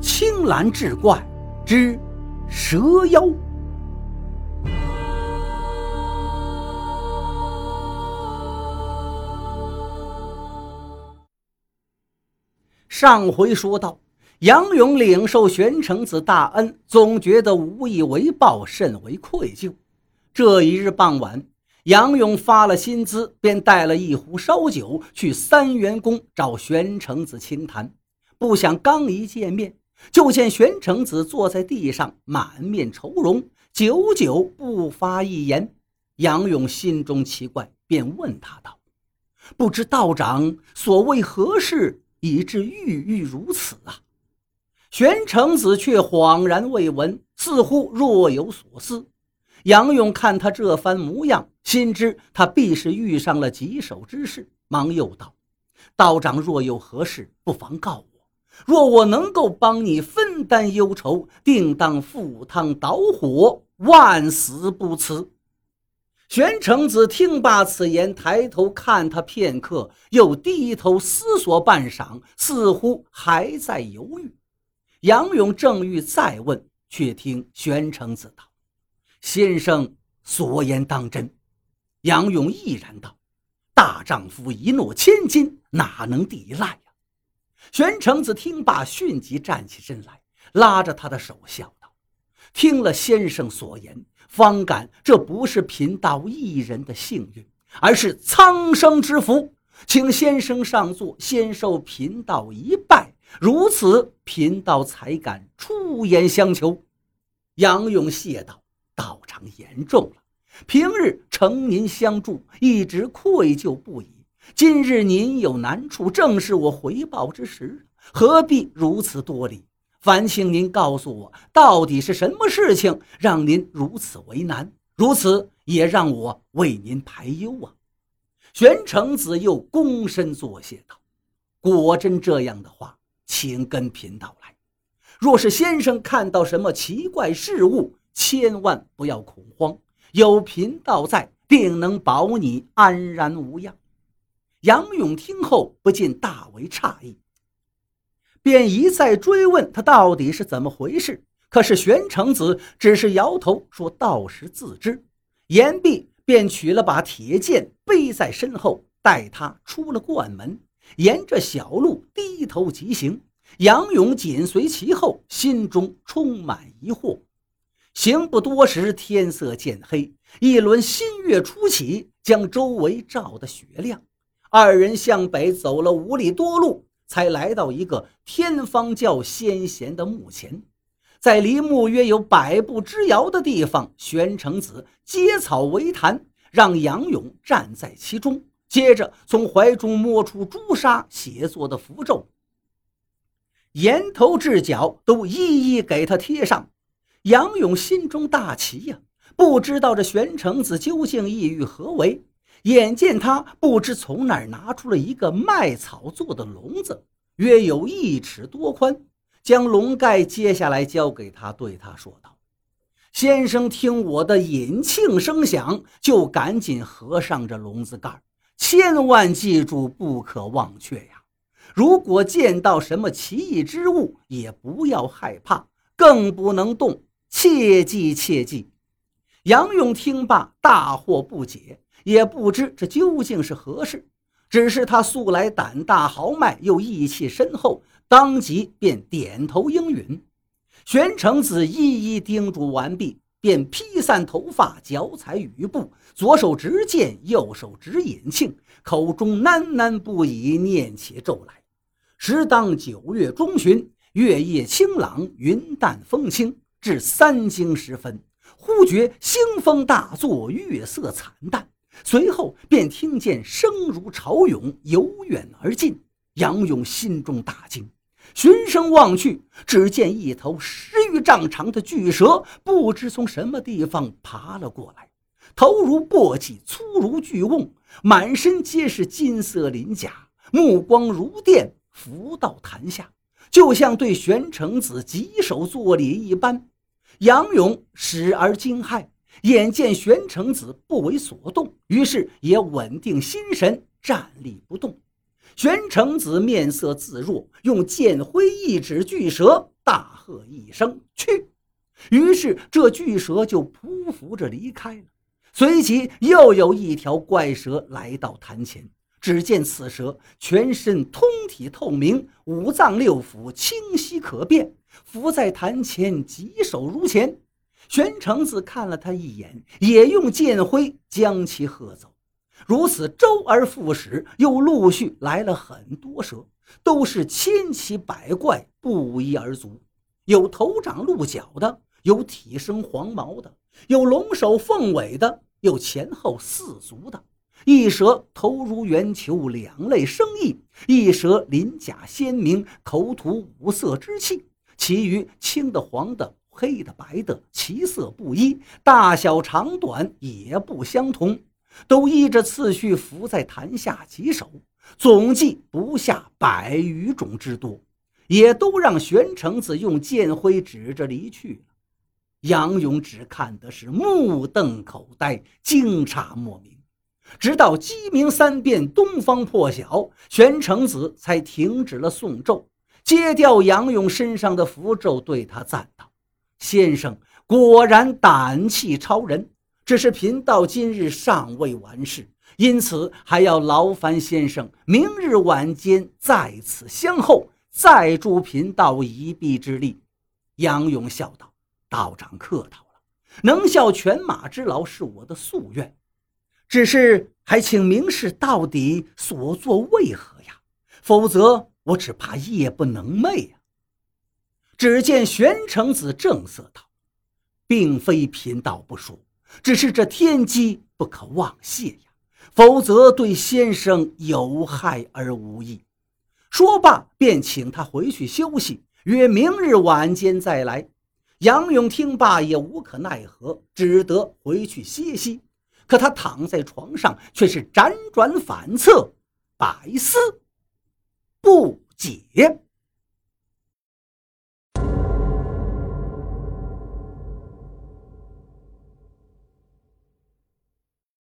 青蓝志怪之蛇妖。上回说到，杨勇领受玄成子大恩，总觉得无以为报，甚为愧疚。这一日傍晚，杨勇发了薪资，便带了一壶烧酒去三元宫找玄成子倾谈。不想刚一见面，就见玄成子坐在地上，满面愁容，久久不发一言。杨勇心中奇怪，便问他道：“不知道长所谓何事？”以致郁郁如此啊！玄成子却恍然未闻，似乎若有所思。杨勇看他这番模样，心知他必是遇上了棘手之事，忙又道：“道长若有何事，不妨告。若我能够帮你分担忧愁，定当赴汤蹈火，万死不辞。”玄成子听罢此言，抬头看他片刻，又低头思索半晌，似乎还在犹豫。杨勇正欲再问，却听玄成子道：“先生所言当真？”杨勇毅然道：“大丈夫一诺千金，哪能抵赖呀？”玄成子听罢，迅即站起身来，拉着他的手笑道：“听了先生所言。”方感这不是贫道一人的幸运，而是苍生之福，请先生上座，先受贫道一拜，如此贫道才敢出言相求。杨勇谢道：“道长言重了，平日承您相助，一直愧疚不已。今日您有难处，正是我回报之时，何必如此多礼？”烦请您告诉我，到底是什么事情让您如此为难？如此也让我为您排忧啊！玄成子又躬身作谢道：“果真这样的话，请跟贫道来。若是先生看到什么奇怪事物，千万不要恐慌，有贫道在，定能保你安然无恙。”杨勇听后不禁大为诧异。便一再追问他到底是怎么回事，可是玄成子只是摇头说：“到时自知。”言毕，便取了把铁剑背在身后，带他出了关门，沿着小路低头疾行。杨勇紧随其后，心中充满疑惑。行不多时，天色渐黑，一轮新月初起，将周围照得雪亮。二人向北走了五里多路。才来到一个天方教先贤的墓前，在离墓约有百步之遥的地方，玄成子结草为坛，让杨勇站在其中，接着从怀中摸出朱砂写作的符咒，沿头至脚都一一给他贴上。杨勇心中大奇呀，不知道这玄成子究竟意欲何为。眼见他不知从哪儿拿出了一个麦草做的笼子，约有一尺多宽，将笼盖揭下来交给他，对他说道：“先生，听我的引磬声响，就赶紧合上这笼子盖千万记住，不可忘却呀！如果见到什么奇异之物，也不要害怕，更不能动，切记切记。”杨勇听罢，大惑不解。也不知这究竟是何事，只是他素来胆大豪迈，又义气深厚，当即便点头应允。玄成子一一叮嘱完毕，便披散头发，脚踩雨布，左手执剑，右手执引磬，口中喃喃不已，念起咒来。时当九月中旬，月夜清朗，云淡风轻，至三更时分，忽觉腥风大作，月色惨淡。随后便听见声如潮涌，由远而近。杨勇心中大惊，循声望去，只见一头十余丈长的巨蛇，不知从什么地方爬了过来，头如簸箕，粗如巨瓮，满身皆是金色鳞甲，目光如电，浮到潭下，就像对玄成子稽首作礼一般。杨勇始而惊骇。眼见玄成子不为所动，于是也稳定心神，站立不动。玄成子面色自若，用剑挥一指巨蛇，大喝一声：“去！”于是这巨蛇就匍匐着离开了。随即又有一条怪蛇来到坛前，只见此蛇全身通体透明，五脏六腑清晰可辨，伏在坛前，疾手如前。玄成子看了他一眼，也用剑挥将其喝走。如此周而复始，又陆续来了很多蛇，都是千奇百怪、不一而足。有头长鹿角的，有体生黄毛的，有龙首凤尾的，有前后四足的。一蛇头如圆球，两肋生翼；一蛇鳞甲鲜明，口吐五色之气。其余青的、黄的。黑的、白的，其色不一，大小长短也不相同，都依着次序伏在坛下几首，总计不下百余种之多，也都让玄成子用剑挥指着离去了。杨勇只看的是目瞪口呆，惊诧莫名，直到鸡鸣三遍，东方破晓，玄成子才停止了诵咒，揭掉杨勇身上的符咒，对他赞道。先生果然胆气超人，只是贫道今日尚未完事，因此还要劳烦先生明日晚间在此相候，再助贫道一臂之力。杨勇笑道：“道长客套了，能效犬马之劳是我的夙愿，只是还请明示到底所作为何呀？否则我只怕夜不能寐呀。”只见玄成子正色道：“并非贫道不说，只是这天机不可妄泄呀，否则对先生有害而无益。”说罢，便请他回去休息，约明日晚间再来。杨勇听罢也无可奈何，只得回去歇息。可他躺在床上，却是辗转反侧，百思不解。